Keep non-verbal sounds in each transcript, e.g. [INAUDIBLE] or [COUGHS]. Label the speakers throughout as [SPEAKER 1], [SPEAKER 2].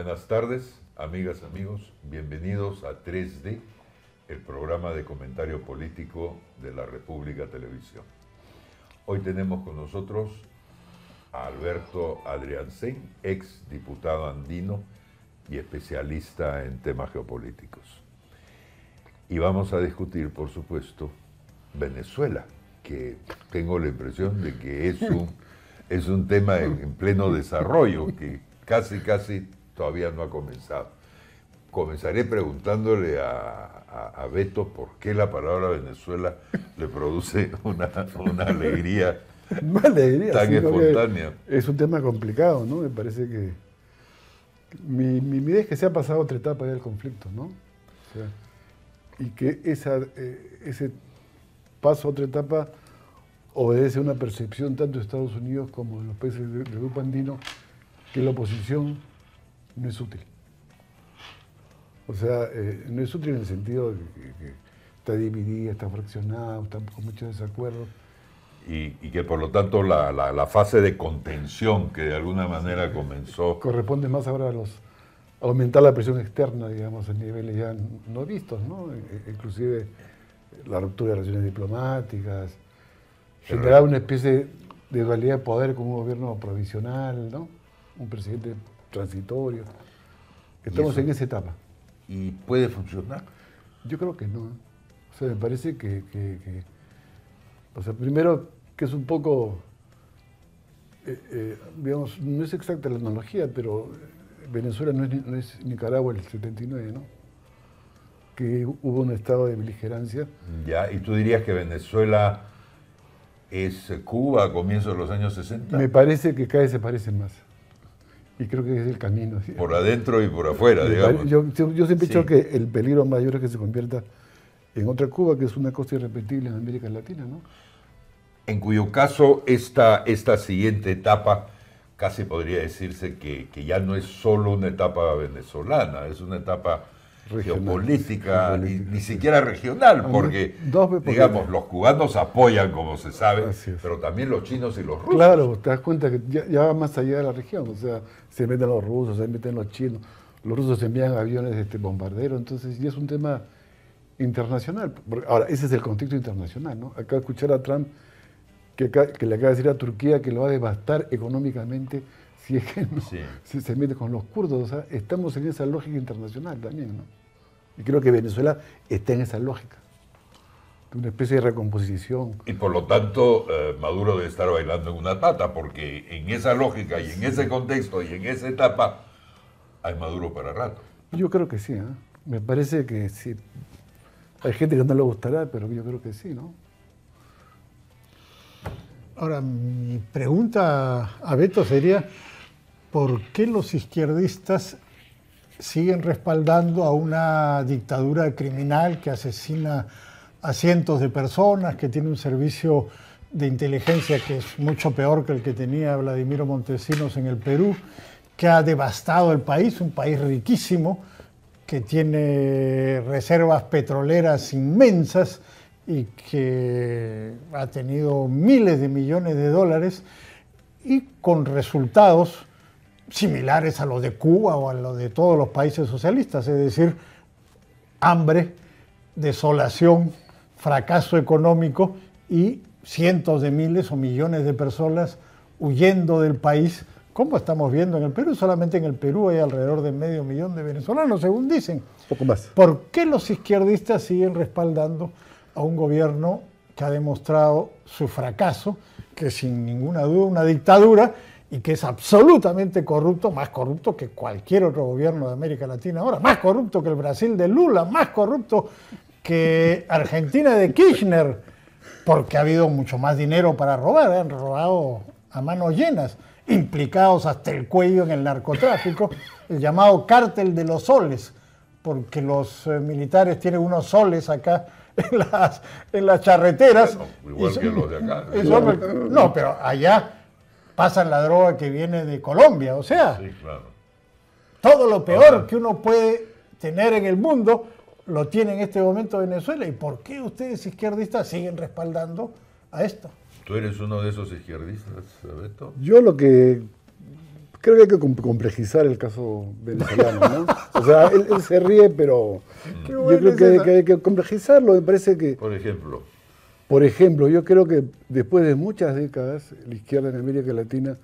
[SPEAKER 1] Buenas tardes, amigas, amigos. Bienvenidos a 3D, el programa de comentario político de la República Televisión. Hoy tenemos con nosotros a Alberto Adriansen, ex diputado andino y especialista en temas geopolíticos. Y vamos a discutir, por supuesto, Venezuela, que tengo la impresión de que es un, es un tema en, en pleno desarrollo, que casi, casi todavía no ha comenzado. Comenzaré preguntándole a, a, a Beto por qué la palabra Venezuela le produce una, una alegría [LAUGHS]
[SPEAKER 2] alegría,
[SPEAKER 1] tan espontánea.
[SPEAKER 2] Es un tema complicado, ¿no? Me parece que. Mi, mi, mi idea es que se ha pasado otra etapa del conflicto, ¿no? O sea, y que esa, eh, ese paso a otra etapa obedece a una percepción tanto de Estados Unidos como de los países del, del grupo andino que la oposición no es útil. O sea, eh, no es útil en el sentido de que, que está dividida, está fraccionada, está con muchos desacuerdos.
[SPEAKER 1] Y, y que por lo tanto la, la- la fase de contención que de alguna manera comenzó
[SPEAKER 2] corresponde más ahora a los a aumentar la presión externa, digamos, a niveles ya no vistos, ¿no? E- Inclusive la ruptura de relaciones diplomáticas, generar una especie de dualidad de poder con un gobierno provisional, ¿no? Un presidente transitorio. Estamos en esa etapa.
[SPEAKER 1] y puede funcionar.
[SPEAKER 2] Yo creo que no. O sea, me parece que, que- que- o sea, primero que es un poco, eh, eh, digamos, no es exacta la analogía, pero Venezuela no es, ni- no es Nicaragua del 79, ¿no? Que hubo un estado de beligerancia.
[SPEAKER 1] Ya, y tú dirías que Venezuela es Cuba a comienzos de los años 60,
[SPEAKER 2] Me parece que cada vez se parecen más. Y creo que es el camino. ¿sí?
[SPEAKER 1] por adentro y por afuera, digamos.
[SPEAKER 2] Yo, yo- yo siempre he dicho
[SPEAKER 1] Sí.
[SPEAKER 2] que el peligro mayor es que se convierta en otra Cuba, que es una cosa irrepetible en América Latina, ¿no?
[SPEAKER 1] En cuyo caso esta, esta siguiente etapa casi podría decirse que, que ya no es solo una etapa venezolana, es una etapa
[SPEAKER 2] Regional,
[SPEAKER 1] geopolítica, ni,
[SPEAKER 2] geopolítica,
[SPEAKER 1] ni siquiera regional, porque,
[SPEAKER 2] dos
[SPEAKER 1] digamos, los cubanos apoyan, como se sabe, pero también los chinos y los rusos.
[SPEAKER 2] Claro, te das cuenta que ya, ya va más allá de la región, o sea, se meten los rusos, se meten los chinos, los rusos envían aviones este, bombarderos, entonces ya es un tema internacional. Ahora, ese es el contexto internacional, ¿no? Acá escuchar a Trump que, acá- que le acaba de decir a Turquía que lo va a devastar económicamente si es que no,
[SPEAKER 1] Sí.
[SPEAKER 2] si se mete con los kurdos, o sea, estamos en esa lógica internacional también, ¿no? Y creo que Venezuela está en esa lógica, de una especie de recomposición.
[SPEAKER 1] Y por lo tanto, eh, Maduro debe estar bailando en una pata, porque en esa lógica y en ese contexto y en esa etapa hay Maduro para rato.
[SPEAKER 2] Yo creo que sí, ¿eh? me parece que sí. Hay gente que no le gustará, pero yo creo que sí, ¿no?
[SPEAKER 3] Ahora, mi pregunta a Beto sería, ¿por qué los izquierdistas siguen respaldando a una dictadura criminal que asesina a cientos de personas, que tiene un servicio de inteligencia que es mucho peor que el que tenía Vladimiro Montesinos en el Perú, que ha devastado el país, un país riquísimo, que tiene reservas petroleras inmensas y que ha tenido miles de millones de dólares y con resultados similares a los de Cuba o a los de todos los países socialistas, es decir, hambre, desolación, fracaso económico y cientos de miles o millones de personas huyendo del país, como estamos viendo en el Perú. Solamente en el Perú hay alrededor de medio millón de venezolanos, según dicen.
[SPEAKER 2] poco más.
[SPEAKER 3] ¿Por qué los izquierdistas siguen respaldando a un gobierno que ha demostrado su fracaso, que sin ninguna duda una dictadura y que es absolutamente corrupto, más corrupto que cualquier otro gobierno de América Latina ahora, más corrupto que el Brasil de Lula, más corrupto que Argentina de Kirchner, porque ha habido mucho más dinero para robar, han robado a manos llenas, implicados hasta el cuello en el narcotráfico, el llamado cártel de los soles, porque los eh, militares tienen unos soles acá en las, en las charreteras.
[SPEAKER 1] Bueno, igual
[SPEAKER 3] Y son-
[SPEAKER 1] que los de acá.
[SPEAKER 3] son- no, pero allá pasan la droga que viene de Colombia, o sea,
[SPEAKER 1] Sí, claro.
[SPEAKER 3] todo lo peor
[SPEAKER 1] Ajá.
[SPEAKER 3] que uno puede tener en el mundo lo tiene en este momento Venezuela. ¿Y por qué ustedes izquierdistas siguen respaldando a esto?
[SPEAKER 1] ¿Tú eres uno de esos izquierdistas, Beto?
[SPEAKER 2] Yo lo que creo que hay que com- complejizar el caso venezolano, ¿no? O sea, él, él se ríe, pero
[SPEAKER 3] Qué
[SPEAKER 2] yo creo
[SPEAKER 3] es
[SPEAKER 2] que, que hay que complejizarlo. Me parece que,
[SPEAKER 1] Por ejemplo,
[SPEAKER 2] por ejemplo, yo creo que después de muchas décadas, la izquierda en América Latina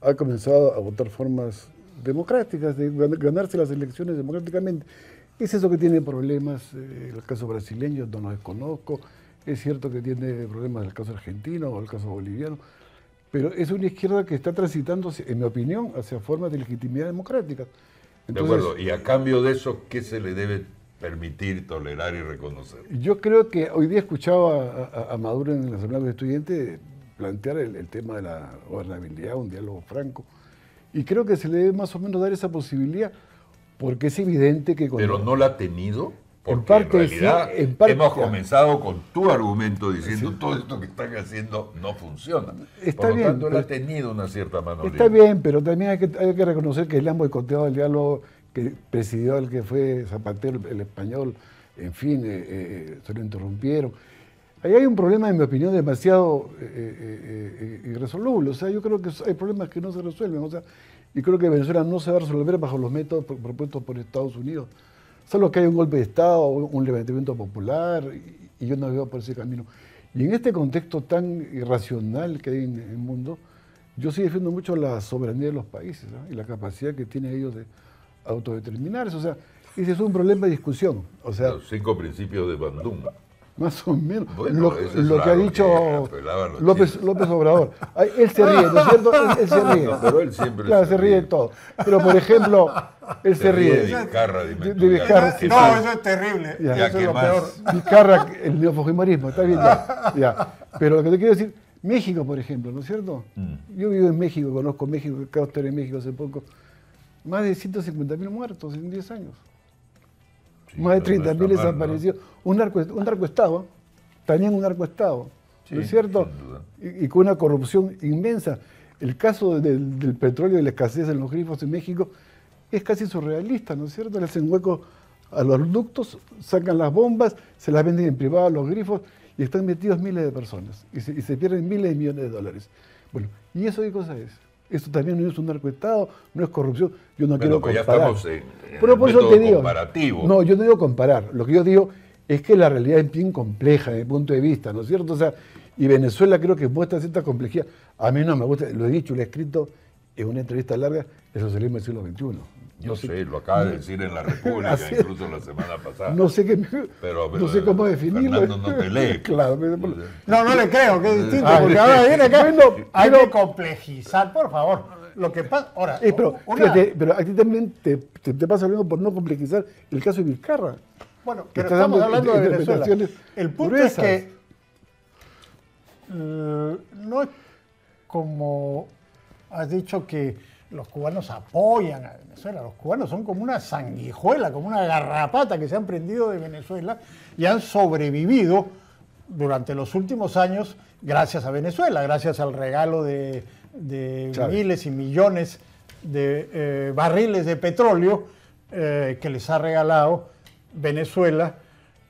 [SPEAKER 2] ha comenzado a votar formas democráticas, de gan- ganarse las elecciones democráticamente. Es eso que tiene problemas, eh, el caso brasileño no lo desconozco, es cierto que tiene problemas el caso argentino o el caso boliviano, pero es una izquierda que está transitando, en mi opinión, hacia formas de legitimidad democrática.
[SPEAKER 1] de acuerdo, y a cambio de eso, ¿qué se le debe permitir, tolerar y reconocer?
[SPEAKER 2] Yo creo que hoy día escuchaba a, a- a Maduro en la Asamblea de Estudiantes plantear el, el tema de la gobernabilidad, un diálogo franco. Y creo que se le debe más o menos dar esa posibilidad, porque es evidente que.
[SPEAKER 1] Pero no la ha tenido, porque en,
[SPEAKER 2] parte
[SPEAKER 1] realidad
[SPEAKER 2] en parte-
[SPEAKER 1] hemos comenzado con tu argumento diciendo todo esto que están haciendo no funciona.
[SPEAKER 2] Está
[SPEAKER 1] Por lo
[SPEAKER 2] bien,
[SPEAKER 1] tanto, él ha tenido una cierta mano
[SPEAKER 2] Está
[SPEAKER 1] libre.
[SPEAKER 2] bien, pero también hay que, hay que reconocer que le han boicoteado el diálogo que presidió el que fue Zapatero, el español, en fin, eh, eh, se lo interrumpieron. Ahí hay un problema, en mi opinión, demasiado eh, eh, eh, irresoluble. O sea, yo creo que hay problemas que no se resuelven. O sea, y creo que Venezuela no se va a resolver bajo los métodos pro- propuestos por Estados Unidos. Solo que hay un golpe de Estado, un levantamiento popular, y, y yo no veo por ese camino. Y en este contexto tan irracional que hay en el mundo, yo sí defiendo mucho la soberanía de los países ¿no? y la capacidad que tienen ellos de autodeterminarse. O sea, ese es un problema de discusión. O sea,
[SPEAKER 1] Los cinco principios de Bandung.
[SPEAKER 2] más o menos.
[SPEAKER 1] Bueno,
[SPEAKER 2] lo,
[SPEAKER 1] es
[SPEAKER 2] lo que ha dicho
[SPEAKER 1] que
[SPEAKER 2] López. López Obrador. Ay, él se ríe, ¿no es cierto? Él, él se [LAUGHS] ríe.
[SPEAKER 1] No, pero él siempre
[SPEAKER 2] Claro,
[SPEAKER 1] se
[SPEAKER 2] se ríe
[SPEAKER 1] ríe.
[SPEAKER 2] de todo. Pero, por ejemplo, él se, ríe.
[SPEAKER 1] de Vizcarra, dime
[SPEAKER 2] De-. Vizcarra, sí,
[SPEAKER 1] ¿Qué
[SPEAKER 3] No, eso es terrible.
[SPEAKER 2] Ya.
[SPEAKER 1] Ya,
[SPEAKER 3] eso
[SPEAKER 1] ¿qué
[SPEAKER 3] es lo
[SPEAKER 1] más?
[SPEAKER 3] peor.
[SPEAKER 2] Vizcarra, el neofujimorismo, está bien ya, ya. Pero lo que te quiero decir, México, por ejemplo, ¿no es cierto?
[SPEAKER 1] Mm.
[SPEAKER 2] Yo vivo en México, conozco México, acabo de estar en México hace poco. Más de 150 mil muertos en 10 años.
[SPEAKER 1] Sí,
[SPEAKER 2] Más de
[SPEAKER 1] pero no
[SPEAKER 2] 30 mil
[SPEAKER 1] ¿no?
[SPEAKER 2] desaparecidos. Un narco, un narcoestado, también un narcoestado, ¿no
[SPEAKER 1] Sí,
[SPEAKER 2] es cierto? Y, y con una corrupción inmensa. El caso del, del petróleo y la escasez en los grifos en México es casi surrealista, ¿no es cierto? Le hacen hueco a los ductos, sacan las bombas, se las venden en privado a los grifos y están metidos miles de personas y se, y se pierden miles de millones de dólares. Bueno, ¿y eso qué cosa es? Esto también no es un narcoestado, no es corrupción. Yo no
[SPEAKER 1] Bueno,
[SPEAKER 2] quiero
[SPEAKER 1] pues ya
[SPEAKER 2] comparar.
[SPEAKER 1] estamos en- en
[SPEAKER 2] Pero
[SPEAKER 1] el
[SPEAKER 2] por eso te digo.
[SPEAKER 1] comparativo.
[SPEAKER 2] No, yo no digo comparar. Lo que yo digo es que la realidad es bien compleja desde mi punto de vista, ¿no es cierto? O sea, y Venezuela creo que muestra cierta complejidad. A mí no me gusta, lo he dicho, lo he escrito en una entrevista larga, el socialismo del siglo XXI.
[SPEAKER 1] Yo sé, lo acaba de decir en la [LAUGHS] República, incluso la semana pasada.
[SPEAKER 2] No sé, qué,
[SPEAKER 1] Pero,
[SPEAKER 2] no sé cómo definirlo.
[SPEAKER 1] Fernando no te lee. [LAUGHS]
[SPEAKER 2] claro,
[SPEAKER 3] No, no le creo, que es distinto,
[SPEAKER 2] Ah,
[SPEAKER 3] porque ahora viene acá.
[SPEAKER 2] bueno,
[SPEAKER 3] hay que complejizar, por favor. Lo que pasa. Ahora,
[SPEAKER 2] Eh, pero,
[SPEAKER 3] una-
[SPEAKER 2] fíjate, pero a ti también te, te, te pasa mismo por no complejizar el caso de Vizcarra.
[SPEAKER 3] Bueno, pero estamos
[SPEAKER 2] dando
[SPEAKER 3] hablando de Venezuela. El punto
[SPEAKER 2] gruesas.
[SPEAKER 3] es que eh, no es como has dicho que los cubanos apoyan a Venezuela. Los cubanos son como una sanguijuela, como una garrapata que se han prendido de Venezuela y han sobrevivido durante los últimos años gracias a Venezuela, gracias al regalo de, miles y millones de eh, barriles de petróleo eh, que les ha regalado Venezuela.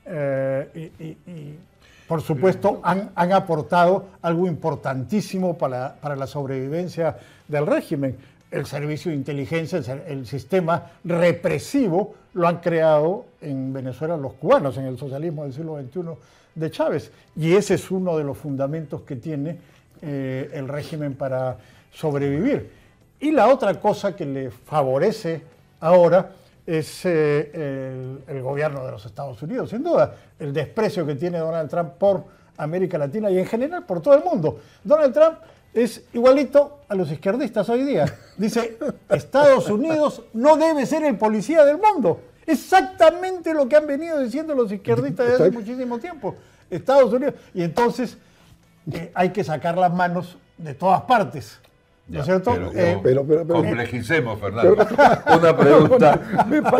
[SPEAKER 3] eh, y, y- y, por supuesto, han, han aportado algo importantísimo para, para la sobrevivencia del régimen. El servicio de inteligencia, el, sistema represivo, lo han creado en Venezuela los cubanos, en el socialismo del siglo XXI de Chávez. Y ese es uno de los fundamentos que tiene eh, el régimen para sobrevivir. Y la otra cosa que le favorece ahora es eh, el gobierno de los Estados Unidos, sin duda, el desprecio que tiene Donald Trump por América Latina y en general por todo el mundo. Donald Trump es igualito a los izquierdistas hoy día. Dice, Estados Unidos no debe ser el policía del mundo. Exactamente lo que han venido diciendo los izquierdistas desde hace muchísimo tiempo. Estados Unidos. Y entonces eh, hay que sacar las manos de todas partes. ¿No es cierto?
[SPEAKER 1] pero-
[SPEAKER 3] Eh,
[SPEAKER 2] Pero, pero, pero-
[SPEAKER 1] Complejicemos, Fernando. [LAUGHS] Una pregunta,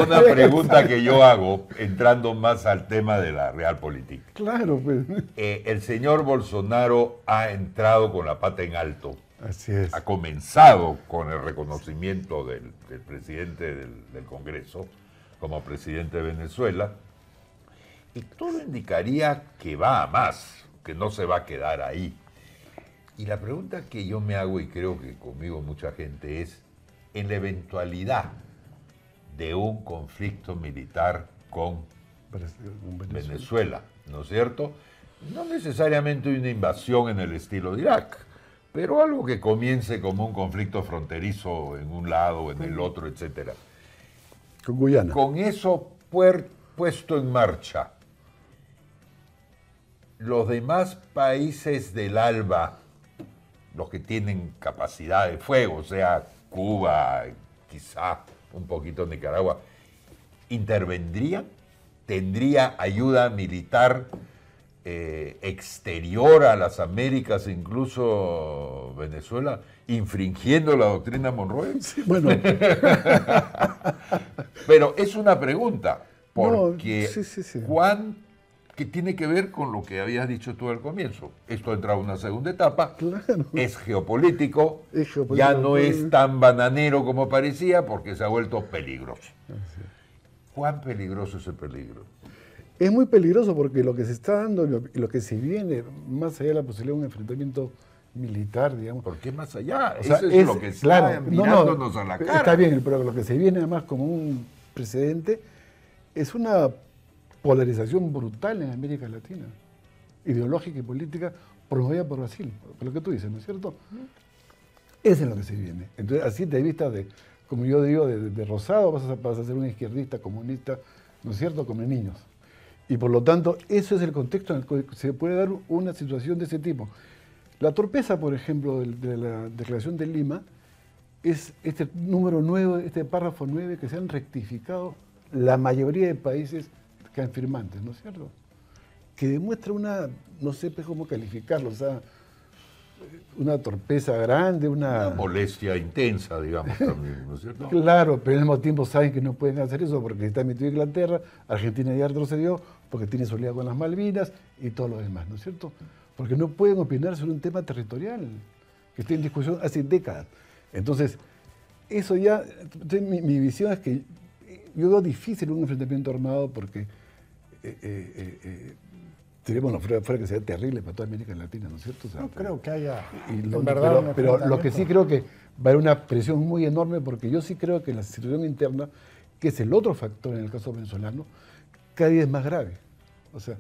[SPEAKER 1] una pregunta que yo hago, entrando más al tema de la real política.
[SPEAKER 2] claro, pues.
[SPEAKER 1] Eh, el señor Bolsonaro ha entrado con la pata en alto,
[SPEAKER 2] Así es.
[SPEAKER 1] ha comenzado con el reconocimiento del, del presidente del, del Congreso como presidente de Venezuela, y todo indicaría que va a más, que no se va a quedar ahí. Y la pregunta que yo me hago, y creo que conmigo mucha gente, es, en la eventualidad de un conflicto militar con Venezuela, ¿no es cierto? No necesariamente una invasión en el estilo de Irak, pero algo que comience como un conflicto fronterizo en un lado o en el otro, etcétera.
[SPEAKER 2] Con Guyana.
[SPEAKER 1] Con eso puesto en marcha, los demás países del ALBA, los que tienen capacidad de fuego, o sea, Cuba, quizá un poquito Nicaragua, ¿intervendrían? ¿Tendría ayuda militar eh, exterior a las Américas, incluso Venezuela, infringiendo la doctrina Monroe?
[SPEAKER 2] bueno. [LAUGHS]
[SPEAKER 1] Pero es una pregunta, porque ¿cuán que tiene que ver con lo que habías dicho tú al comienzo. Esto entra a una segunda etapa, es, geopolítico, ya no es tan bananero como parecía porque se ha vuelto peligroso. ¿Cuán peligroso es el peligro?
[SPEAKER 2] Es muy peligroso porque lo que se está dando y lo, que se viene, más allá de la posibilidad de un enfrentamiento militar, digamos.
[SPEAKER 1] ¿Por qué más allá? Eso es, lo que está mirándonos a la cara.
[SPEAKER 2] Está bien, pero lo que se viene además como un precedente es una polarización brutal en América Latina, ideológica y política, promovida por Brasil, por lo que tú dices, ¿no es cierto? Eso es lo que se viene. Entonces, así de vista de, como yo digo, de, rosado vas a, a ser un izquierdista comunista, ¿no es cierto?, como niños. Y por lo tanto, eso es el contexto en el que se puede dar una situación de ese tipo. La torpeza, por ejemplo, de, la Declaración de Lima, es este número 9, este párrafo 9 que se han rectificado la mayoría de países que firmantes, ¿no es cierto? Que demuestra una, no sé pues, cómo calificarlo, o sea, una torpeza grande, una...
[SPEAKER 1] una... molestia intensa, digamos, también, ¿no es cierto?
[SPEAKER 2] claro, pero al mismo tiempo saben que no pueden hacer eso porque está metido Inglaterra, Argentina ya retrocedió, porque tiene solidaridad con las Malvinas y todo lo demás, ¿no es cierto? Porque no pueden opinar sobre un tema territorial que está en discusión hace décadas. Entonces, eso ya, mi, mi visión es que yo veo difícil un enfrentamiento armado porque eh, eh, eh, sería, bueno, fuera, que sea terrible para toda América Latina, ¿no es cierto?
[SPEAKER 3] no creo que haya.
[SPEAKER 2] verdad, pero, lo que sí creo que va a haber una presión muy enorme porque yo sí creo que la situación interna, que es el otro factor en el caso venezolano, cada día es más grave. O sea,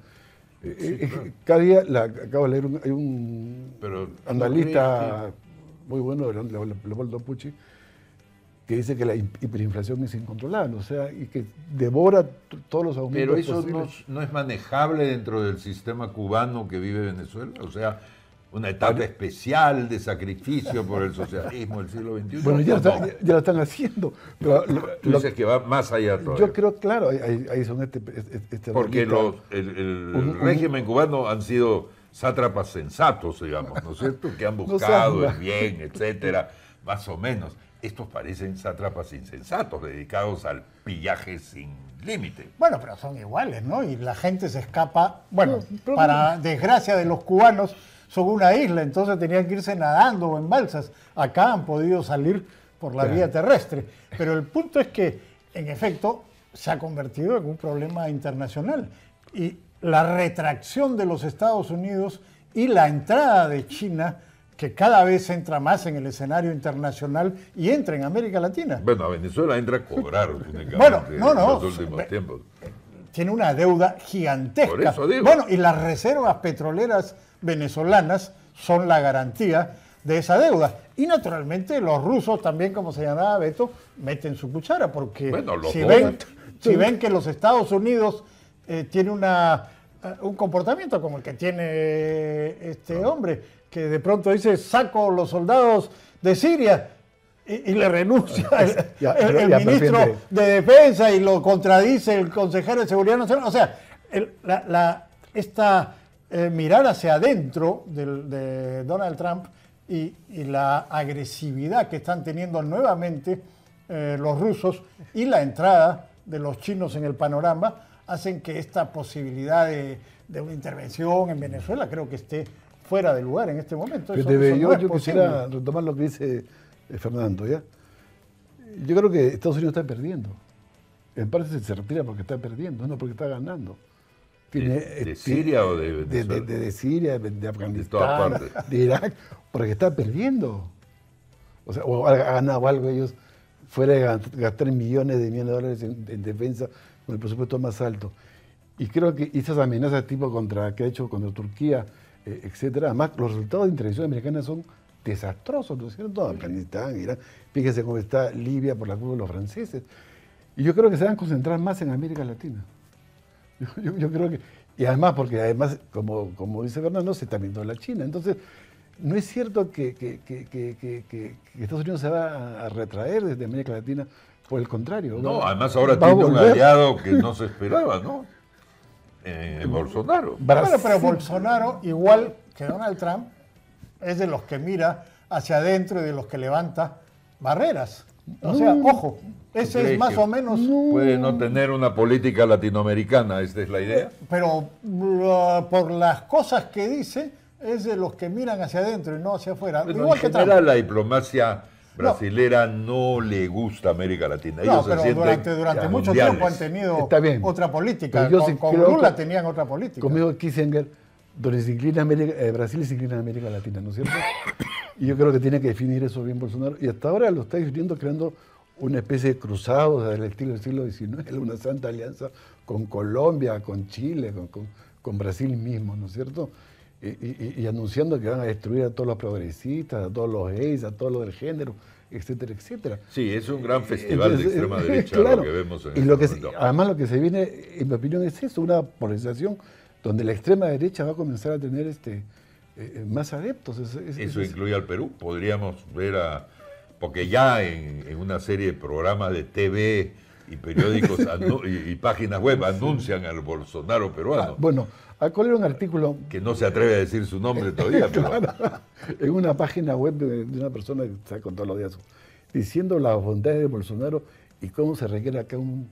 [SPEAKER 2] cada día, la, acabo de leer, un, hay un analista muy bueno, Leopoldo Pucci, que dice que la hiperinflación es incontrolable, o sea, y que devora todos los aumentos.
[SPEAKER 1] Pero eso no, es manejable dentro del sistema cubano que vive Venezuela, o sea, una etapa especial de sacrificio por el socialismo del siglo XXI.
[SPEAKER 2] Bueno, ya, lo están haciendo. Pero
[SPEAKER 1] Tú dices que va más allá todavía.
[SPEAKER 2] Yo creo, claro, ahí, son este, este, este
[SPEAKER 1] Porque los, el, régimen cubano han sido sátrapas sensatos, digamos, ¿no es cierto? Que han buscado el bien, etcétera, más o menos estos parecen sátrapas insensatos dedicados al pillaje sin límite.
[SPEAKER 3] Bueno, pero son iguales, ¿no? Y la gente se escapa, bueno, para desgracia de los cubanos, son una isla, entonces tenían que irse nadando o en balsas. Acá han podido salir por la vía terrestre. Pero el punto es que, en efecto, se ha convertido en un problema internacional. Y la retracción de los Estados Unidos y la entrada de China que cada vez entra más en el escenario internacional y entra en América Latina.
[SPEAKER 1] Bueno, a Venezuela entra a cobrar
[SPEAKER 3] bueno, no, no, en los últimos tiempos. Tiene una deuda gigantesca. Por eso digo. Bueno, y las reservas petroleras venezolanas son la garantía de esa deuda. Y naturalmente los rusos también, como se llamaba Beto, meten su cuchara, porque si, ven, si, ven, que los Estados Unidos eh, tienen una, eh, un comportamiento como el que tiene este hombre, que de pronto dice, saco los soldados de Siria y, le renuncia el, ministro de Defensa y lo contradice el consejero de Seguridad Nacional. O sea, la, esta eh, mirar hacia adentro de Donald Trump y, la agresividad que están teniendo nuevamente eh, los rusos y la entrada de los chinos en el panorama hacen que esta posibilidad de, de una intervención en Venezuela creo que esté fuera de lugar en este momento.
[SPEAKER 2] yo, quisiera retomar lo que dice eh, Fernando, ¿ya? Yo creo que Estados Unidos está perdiendo. En parte se retira porque está perdiendo, no porque está ganando.
[SPEAKER 1] ¿De, Siria o de
[SPEAKER 2] Venezuela? De, Siria, de, Afganistán, de, Irak, porque está perdiendo. O sea, o ha ganado algo ellos fuera de gastar millones de millones de dólares en, defensa con el presupuesto más alto. Y creo que esas amenazas tipo contra que ha hecho contra Turquía, eh, etcétera, además los resultados de intervención americana son desastrosos, ¿no es cierto? Afganistán, Irán, fíjese cómo está Libia por la culpa de los franceses. Y yo creo que se van a concentrar más en América Latina. [LAUGHS] Yo, creo que, y además, porque además, como, como dice Fernando, se está viendo la China. Entonces, no es cierto que, Estados Unidos se va a retraer desde América Latina, por el contrario.
[SPEAKER 1] No, además ahora tiene un aliado que no se esperaba, ¿no? [LAUGHS] Eh, Bolsonaro.
[SPEAKER 3] Bueno, pero Bolsonaro, igual que Donald Trump, es de los que mira hacia adentro y de los que levanta barreras. O sea, ojo, ese es más o menos...
[SPEAKER 1] Puede no tener una política latinoamericana, esta es la idea.
[SPEAKER 3] Pero uh, por las cosas que dice, es de los que miran hacia adentro y no hacia afuera.
[SPEAKER 1] Igual en general, la diplomacia brasilera no. le gusta América Latina.
[SPEAKER 3] no, pero durante, durante mucho tiempo han tenido otra política. con, Lula tenían otra política.
[SPEAKER 2] Conmigo Kissinger, donde se inclina América, eh, Brasil se inclina a América Latina, ¿no es cierto? [COUGHS] y yo creo que tiene que definir eso bien Bolsonaro. Y hasta ahora lo está definiendo creando una especie de cruzado del estilo del siglo XIX, una santa alianza con Colombia, con Chile, con, con Brasil mismo, ¿no es cierto? Y, anunciando que van a destruir a todos los progresistas, a todos los gays, a todos los del género, etcétera, etcétera.
[SPEAKER 1] Sí, es un gran festival de extrema [LAUGHS] derecha lo que vemos en
[SPEAKER 2] y lo este que Además lo que se viene, en mi opinión, es eso, una polarización donde la extrema derecha va a comenzar a tener este eh, eh, más adeptos.
[SPEAKER 1] eso incluye al Perú. Podríamos ver a... Porque ya en, en una serie de programas de TV y periódicos [LAUGHS] y, páginas web anuncian al Bolsonaro peruano.
[SPEAKER 2] Ah, bueno, acá un artículo...
[SPEAKER 1] Que no se atreve a decir su nombre [LAUGHS] todavía.
[SPEAKER 2] en una página web de, una persona que está con todos los días diciendo las bondades de Bolsonaro y cómo se requiere acá un,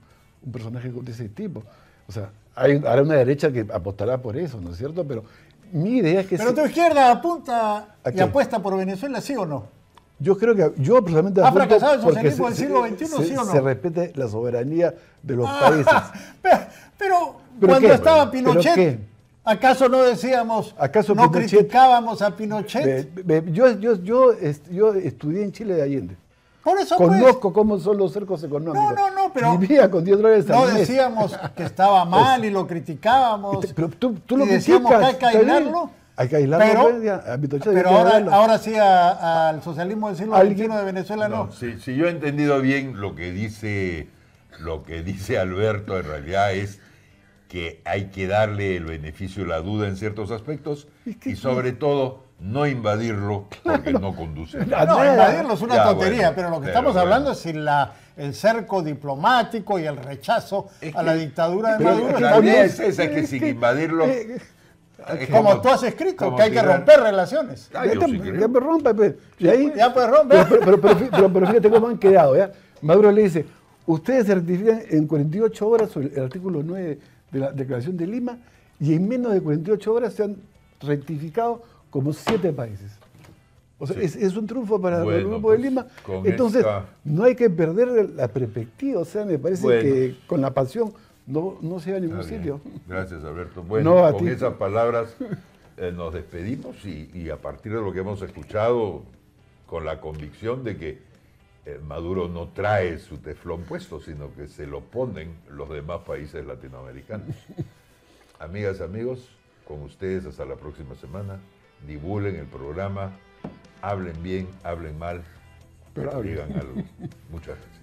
[SPEAKER 2] personaje de ese tipo. O sea, hay, una derecha que apostará por eso, ¿no es cierto? Pero mi idea es que...
[SPEAKER 3] Pero tu izquierda apunta y apuesta por Venezuela, ¿sí o no?
[SPEAKER 2] Yo creo que yo personalmente
[SPEAKER 3] ¿Ha fracasado el socialismo del siglo XXI, sí o no?
[SPEAKER 2] Se respete la soberanía de los ah,
[SPEAKER 3] países. [LAUGHS] Pero, cuando estaba Pinochet, ¿acaso no decíamos, ¿acaso no criticábamos a Pinochet?
[SPEAKER 2] yo, yo, yo, yo estudié en Chile de Allende.
[SPEAKER 3] Por eso
[SPEAKER 2] pues. Conozco cómo son los cercos económicos.
[SPEAKER 3] No, no, no, pero.
[SPEAKER 2] Vivía con 10 dólares
[SPEAKER 3] No decíamos que estaba [LAUGHS] mal y lo criticábamos.
[SPEAKER 2] Pero tú, tú lo
[SPEAKER 3] y decíamos que hay que aislarlo.
[SPEAKER 2] Hay que aislarlo.
[SPEAKER 3] Pero, pero ahora, ahora, sí al socialismo del siglo XXI de Venezuela no.
[SPEAKER 1] Si, yo he entendido bien lo que dice lo que dice Alberto en realidad es que hay que darle el beneficio de la duda en ciertos aspectos y sobre todo no invadirlo porque no conduce a
[SPEAKER 3] nada. No, invadirlo es una tontería, pero lo que estamos hablando es si la, el cerco diplomático y el rechazo a la dictadura de Maduro.
[SPEAKER 1] La idea es esa, que sin invadirlo
[SPEAKER 3] como, tú has escrito, que hay que romper relaciones.
[SPEAKER 2] Ah, ya, me rompe, pues. Y ahí,
[SPEAKER 3] ya puedes romper.
[SPEAKER 2] Pero, pero, fíjate cómo han quedado. ¿ya? Maduro le dice, ustedes certifican en 48 horas el artículo 9 de la Declaración de Lima y en menos de 48 horas se han rectificado como siete países. O sea, es, un triunfo para el Grupo de pues, Lima. Entonces, no hay que perder la perspectiva. O sea, me parece que con la pasión no, no se a ningún sitio.
[SPEAKER 1] Gracias, Alberto. Bueno, con esas palabras eh, nos despedimos y, a partir de lo que hemos escuchado, con la convicción de que eh, Maduro no trae su teflón puesto, sino que se lo ponen los demás países latinoamericanos. [LAUGHS] Amigas, amigos, con ustedes hasta la próxima semana. Divulguen el programa, hablen bien, hablen mal, pero digan algo. Muchas gracias.